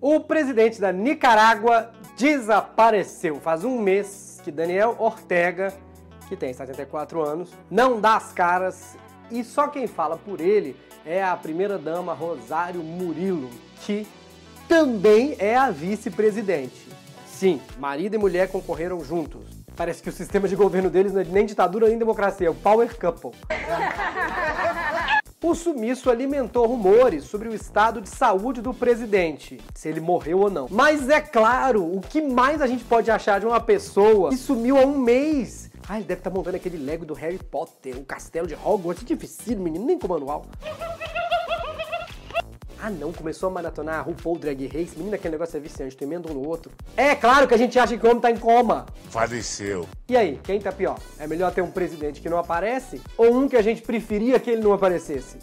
O presidente da Nicarágua desapareceu. Faz um mês que Daniel Ortega, que tem 74 anos, não dá as caras e só quem fala por ele é a primeira-dama Rosário Murilo, que também é a vice-presidente. Sim, marido e mulher concorreram juntos. Parece que o sistema de governo deles não é nem ditadura nem democracia, é o power couple. O sumiço alimentou rumores sobre o estado de saúde do presidente, se ele morreu ou não. Mas é claro, o que mais a gente pode achar de uma pessoa que sumiu há um mês? Ah, ele deve estar montando aquele Lego do Harry Potter, o castelo de Hogwarts, que difícil, menino, nem com manual. Ah não, começou a maratonar a RuPaul Drag Race. Menina, aquele negócio é viciante, tu emenda um no outro. É claro que a gente acha que o homem tá em coma. Faleceu. E aí, quem tá pior? É melhor ter um presidente que não aparece ou um que a gente preferia que ele não aparecesse?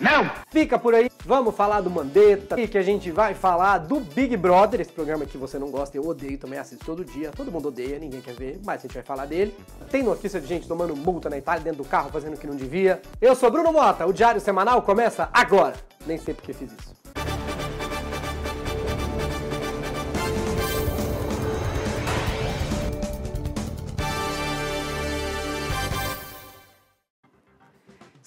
Não! Fica por aí, vamos falar do Mandetta, e que a gente vai falar do Big Brother, esse programa que você não gosta, eu odeio também, assisto todo dia, todo mundo odeia, ninguém quer ver, mas a gente vai falar dele. Tem notícia de gente tomando multa na Itália, dentro do carro, fazendo o que não devia. Eu sou Bruno Mota, o Diário Semanal começa agora. Nem sei porque fiz isso.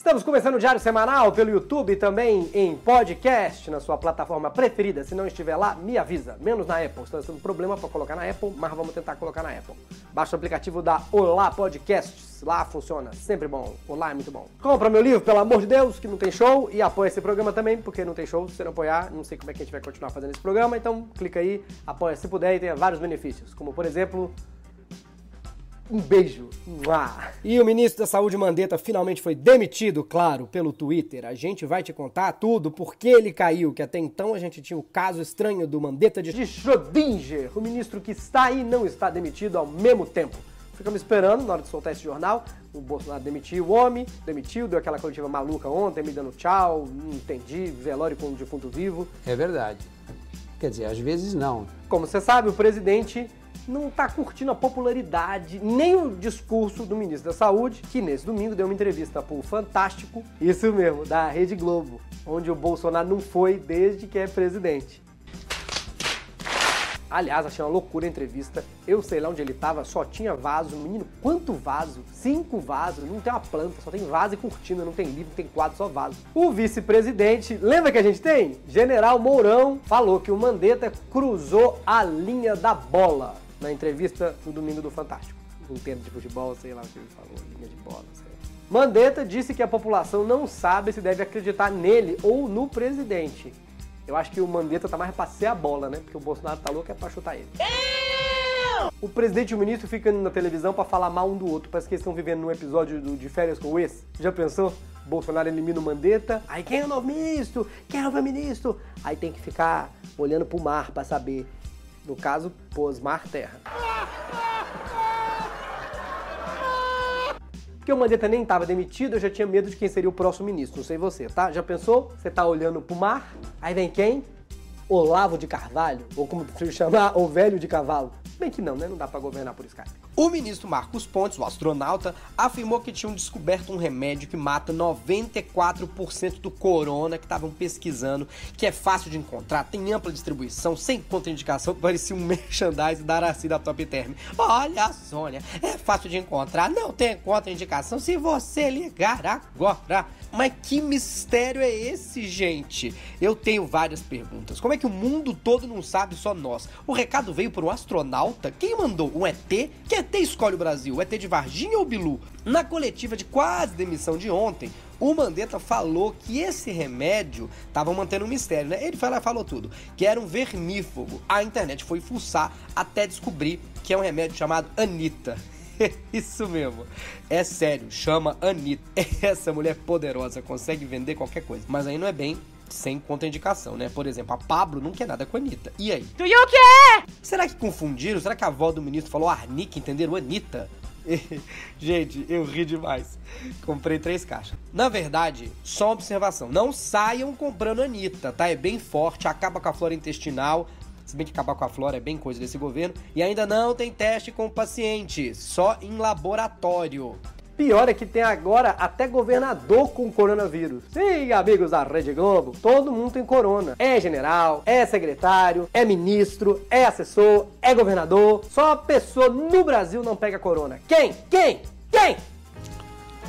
Estamos começando o Diário Semanal pelo YouTube também em podcast na sua plataforma preferida. Se não estiver lá, me avisa. Menos na Apple. Está tendo problema para colocar na Apple, mas vamos tentar colocar na Apple. Baixa o aplicativo da Olá Podcasts. Lá funciona. Sempre bom. Olá é muito bom. Compra meu livro, pelo amor de Deus, que não tem show. E apoia esse programa também, porque não tem show. Se não apoiar, não sei como é que a gente vai continuar fazendo esse programa. Então clica aí, apoia se puder e tenha vários benefícios. Como, por exemplo, um beijo. Mua. E o ministro da Saúde Mandetta finalmente foi demitido, claro, pelo Twitter. A gente vai te contar tudo, por que ele caiu, que até então a gente tinha o caso estranho do Mandetta de Schrödinger, o ministro que está e não está demitido ao mesmo tempo. Ficamos esperando na hora de soltar esse jornal. O Bolsonaro demitiu o homem, demitiu, deu aquela coletiva maluca ontem, me dando tchau, não entendi, velório com um defunto vivo. É verdade. Quer dizer, às vezes não. Como você sabe, o presidente não está curtindo a popularidade nem o discurso do ministro da Saúde, que nesse domingo deu uma entrevista para o Fantástico, isso mesmo, da Rede Globo, onde o Bolsonaro não foi desde que é presidente. Aliás, achei uma loucura a entrevista. Eu sei lá onde ele tava, só tinha vaso. Menino, quanto vaso? Cinco vasos. Não tem uma planta, só tem vaso e cortina, não tem livro, tem quadro, só vaso. O vice-presidente, lembra que a gente tem? General Mourão falou que o Mandetta cruzou a linha da bola na entrevista no domingo do Fantástico. Termo de futebol, sei lá o que ele falou, linha de bola, sei lá. Mandetta disse que a população não sabe se deve acreditar nele ou no presidente. Eu acho que o Mandetta tá mais pra ser a bola, né? Porque o Bolsonaro tá louco é pra chutar ele. O presidente e o ministro ficam na televisão pra falar mal um do outro. Parece que eles estão vivendo num episódio do, de férias com o ex. Já pensou? Bolsonaro elimina o Mandetta. Aí quem é o novo ministro? Quem é o novo ministro? Aí tem que ficar olhando pro mar pra saber. No caso, Posmar Terra. Porque o Mandetta nem estava demitido, eu já tinha medo de quem seria o próximo ministro. Não sei você, tá? Já pensou? Você tá olhando pro mar, aí vem quem? Olavo de Carvalho, ou como prefiro chamar, o velho de cavalo. Bem que não, né? Não dá pra governar por Skype. O ministro Marcos Pontes, o astronauta, afirmou que tinham descoberto um remédio que mata 94% do corona que estavam pesquisando, que é fácil de encontrar, tem ampla distribuição, sem contraindicação, parecia um merchandise da Araci da Top Term. Olha, Sônia, é fácil de encontrar, não tem contraindicação se você ligar agora. Mas que mistério é esse, gente? Eu tenho várias perguntas. Como é que o mundo todo não sabe, só nós? O recado veio por um astronauta? Quem mandou? Um ET? Que ET escolhe o Brasil? O ET de Varginha ou Bilu? Na coletiva de quase demissão de ontem, o Mandetta falou que esse remédio tava mantendo um mistério, né? Ele falou, falou tudo, que era um vermífugo. A internet foi fuçar até descobrir que é um remédio chamado Anitta. Isso mesmo. É sério, chama Anitta. Essa mulher poderosa consegue vender qualquer coisa. Mas aí não é bem sem contraindicação, né? Por exemplo, a Pablo não quer nada com a Anitta. E aí? Do you care? Será que confundiram? Será que a avó do ministro falou Arnica, entenderam? Anitta? Gente, eu ri demais. Comprei três caixas. Na verdade, só uma observação. Não saiam comprando Anitta, tá? É bem forte, acaba com a flora intestinal. Se bem que acabar com a flora é bem coisa desse governo. E ainda não tem teste com paciente, só em laboratório. Pior é que tem agora até governador com coronavírus. Sim, amigos da Rede Globo, todo mundo tem corona. É general, é secretário, é ministro, é assessor, é governador. Só uma pessoa no Brasil não pega corona. Quem? Quem? Quem?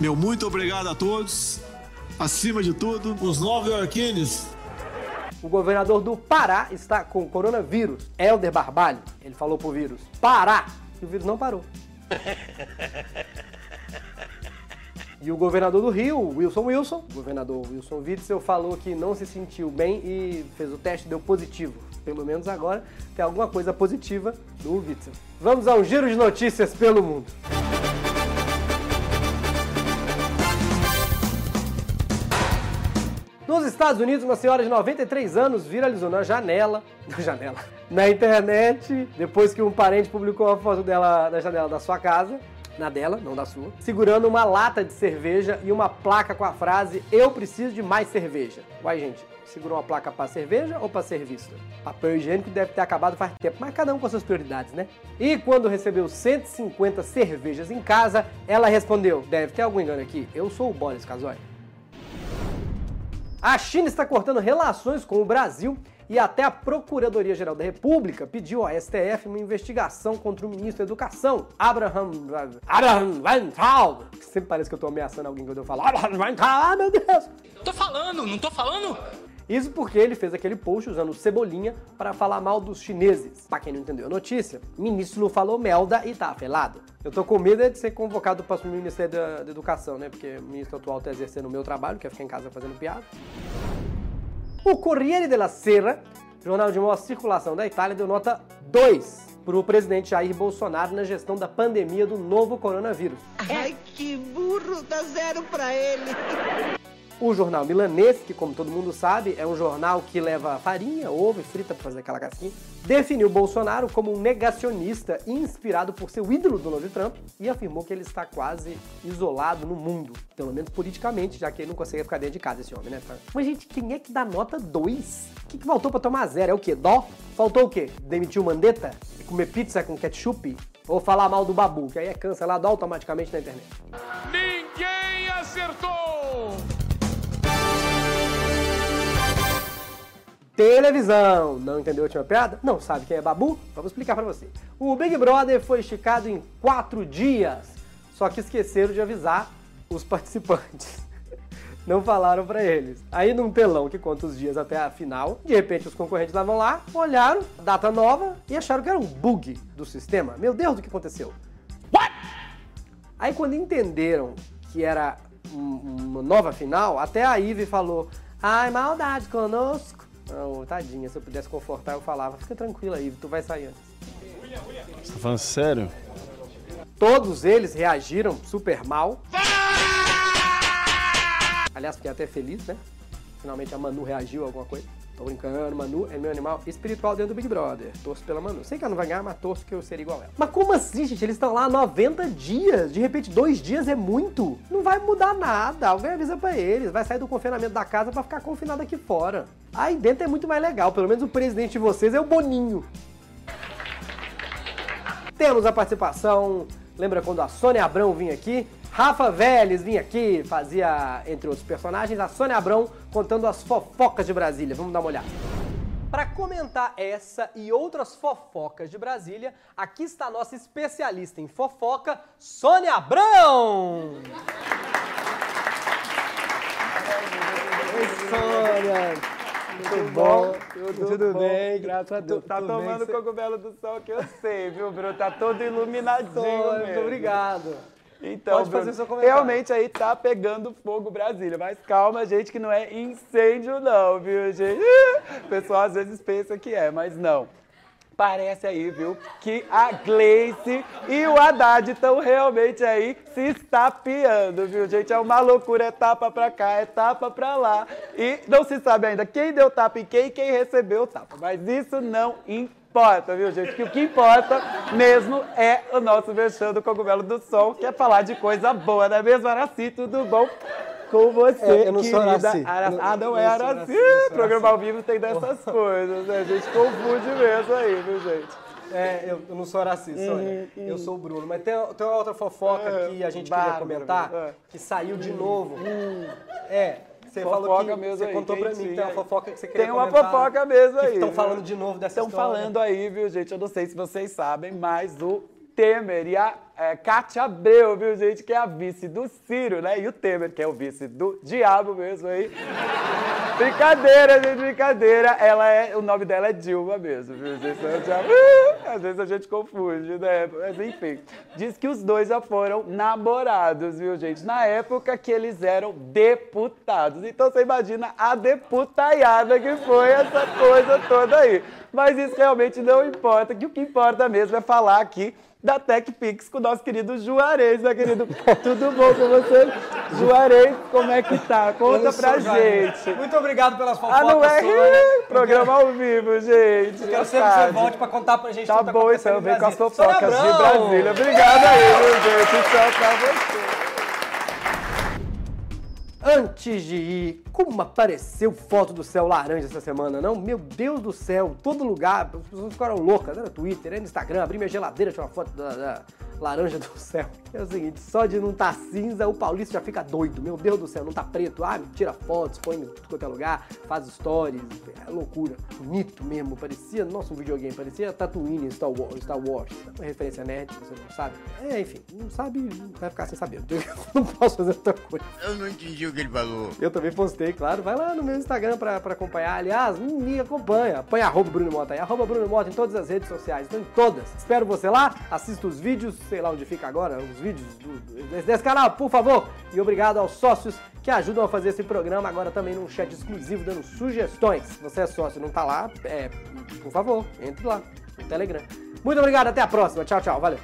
Meu muito obrigado a todos. Acima de tudo, os nove arquines. O governador do Pará está com coronavírus, Helder Barbalho. Ele falou pro vírus: Pará! E o vírus não parou. E o governador do Rio, Wilson Wilson, governador Wilson Witzel, falou que não se sentiu bem e fez o teste, deu positivo. Pelo menos agora tem alguma coisa positiva do Witzel. Vamos ao giro de notícias pelo mundo. Nos Estados Unidos, uma senhora de 93 anos viralizou na janela, na janela, na internet, depois que um parente publicou a foto dela na janela da sua casa, na dela, não da sua, segurando uma lata de cerveja e uma placa com a frase Eu preciso de mais cerveja. Uai, gente, segurou uma placa para cerveja ou para ser vista? Papel higiênico deve ter acabado faz tempo, mas cada um com suas prioridades, né? E quando recebeu 150 cervejas em casa, ela respondeu: Deve ter algum engano aqui, eu sou o Boris Casoy. A China está cortando relações com o Brasil e até a Procuradoria-Geral da República pediu ao STF uma investigação contra o ministro da Educação, Abraham Abraham Weintraub. Sempre parece que eu estou ameaçando alguém quando eu falo Abraham Weintraub, ah, meu Deus! Tô falando, não tô falando? Isso porque ele fez aquele post usando cebolinha para falar mal dos chineses. Pra quem não entendeu a notícia, o ministro não falou melda e tá afelado. Eu tô com medo de ser convocado para o Ministério da, da Educação, né? Porque o ministro atual tá exercendo o meu trabalho, que é ficar em casa fazendo piada. O Corriere della Sera, jornal de maior circulação da Itália, deu nota 2 para o presidente Jair Bolsonaro na gestão da pandemia do novo coronavírus. Ai, que burro, dá zero pra ele. O jornal milanês, que como todo mundo sabe, é um jornal que leva farinha, ovo e frita para fazer aquela casquinha, definiu Bolsonaro como um negacionista inspirado por seu ídolo Donald Trump e afirmou que ele está quase isolado no mundo, pelo menos politicamente, já que ele não consegue ficar dentro de casa esse homem, né? Mas gente, quem é que dá nota 2? O que, que faltou para tomar zero? É o quê? Dó? Faltou o quê? Demitir o Mandetta? Comer pizza com ketchup? Ou falar mal do Babu, que aí é cancelado automaticamente na internet. Televisão. Não entendeu a última piada? Não sabe quem é Babu? Vamos explicar pra você. O Big Brother foi esticado em quatro dias, só que esqueceram de avisar os participantes. Não falaram pra eles. Aí num telão que conta os dias até a final, de repente os concorrentes estavam lá, olharam, data nova, e acharam que era um bug do sistema. Meu Deus, o que aconteceu? What? Aí quando entenderam que era um- uma nova final, até a Ive falou: Ai, maldade conosco. Tadinha, se eu pudesse confortar, eu falava, fica tranquila, Ive, tu vai sair antes. Você tá falando sério? Todos eles reagiram super mal. Aliás, fiquei até feliz, né? Finalmente a Manu reagiu a alguma coisa. Tô brincando, Manu é meu animal espiritual dentro do Big Brother. Torço pela Manu. Sei que ela não vai ganhar, mas torço que eu seria igual ela. Mas como assim, gente? Eles estão lá há 90 dias. De repente, dois dias é muito. Não vai mudar nada. Alguém avisa pra eles. Vai sair do confinamento da casa pra ficar confinado aqui fora. Aí dentro é muito mais legal. Pelo menos o presidente de vocês é o Boninho. Temos a participação, lembra quando a Sônia Abrão vinha aqui? Rafa Vélez vinha aqui, fazia, entre outros personagens, a Sônia Abrão contando as fofocas de Brasília. Vamos dar uma olhada. Para comentar essa e outras fofocas de Brasília, aqui está a nossa especialista em fofoca, Sônia Abrão! Oi, Sônia! Tudo bom? Tudo, bem, graças a Deus. Tá Tudo bem, tomando cê- cogumelo do sol que eu sei, viu, Bruno? Tá todo iluminadinho Sônia, mesmo. Muito obrigado. Então, Pode fazer Bruno, seu comentário. realmente aí tá pegando fogo Brasília. Mas calma, gente, que não é incêndio não, viu, gente? O pessoal às vezes pensa que é, mas não. Parece aí, viu, que a Gleice e o Haddad estão realmente aí se estapeando, viu, gente? É uma loucura, é tapa pra cá, é tapa pra lá. E não se sabe ainda quem deu tapa em quem e quem recebeu o tapa. Mas isso não importa, viu, gente? Que o que importa mesmo é o nosso Mexendo do Cogumelo do Sol, que é falar de coisa boa, não é mesmo, Araci? Tudo bom? Com você, É, eu não sou Araci. Ara- não- Ah, não é não sou Araci. Programa ao vivo tem dessas coisas, né? A gente confunde mesmo aí, viu, gente? É, eu, eu não sou racista, Sônia. Eu sou o Bruno. Mas tem, tem uma outra fofoca que a gente queria Bárbaro, comentar, é. que saiu de novo. É, você falou Fofoca que mesmo você aí, contou pra mim que tem uma aí. fofoca que você queria Tem uma comentar. fofoca mesmo aí. Estão falando de novo dessa Estão história. falando aí, viu, gente? Eu não sei se vocês sabem, mas o Temer e a é, Cátia Abreu, viu, gente? Que é a vice do Ciro, né? E o Temer, que é o vice do diabo mesmo aí. brincadeira, gente, brincadeira. Ela é, o nome dela é Dilma mesmo, viu, gente? Às vezes a gente confunde, né? Mas enfim. Diz que os dois já foram namorados, viu, gente? Na época que eles eram deputados. Então você imagina a deputaiada que foi essa coisa toda aí. Mas isso realmente não importa, que o que importa mesmo é falar aqui da TechPix com nosso querido Juarez, né, querido? Tudo bom com você? Juarez, como é que tá? Conta pra Juarez. gente. Muito obrigado pelas fofocas, Ah, não é? Sônia. Programa ao vivo, gente. Eu quero sempre que você volte pra contar pra gente Tá tudo que bom, então, em vem com as fofocas de! Brasília. Obrigado aí, viu, gente? Tchau pra você. Antes de ir, como apareceu foto do céu laranja essa semana, não? Meu Deus do céu, todo lugar, as pessoas ficaram loucas, né? no Twitter, né? no Instagram, abri minha geladeira, tinha uma foto da, da laranja do céu. É o seguinte, só de não estar cinza, o Paulista já fica doido. Meu Deus do céu, não tá preto. Ah, tira fotos, põe em tudo quanto é lugar, faz stories, é loucura. Bonito mesmo, parecia, nossa, um videogame, parecia Tatooine em Star Wars, Star Wars. Uma referência nerd, você não sabe. É, enfim, não sabe, vai ficar sem saber. Não posso fazer outra coisa. Eu não entendi o que ele falou. Eu também postei, claro. Vai lá no meu Instagram pra, pra acompanhar. Aliás, me acompanha. Põe arroba Bruno Mota aí. Arroba Bruno Mota em todas as redes sociais. Estão em todas. Espero você lá. Assista os vídeos, sei lá onde fica agora, os vídeos do- desse, canal, por favor. E obrigado aos sócios que ajudam a fazer esse programa. Agora também num chat exclusivo, dando sugestões. Se você é sócio e não tá lá, é, por favor, entre lá no Telegram. Muito obrigado, até a próxima. Tchau, tchau. Valeu.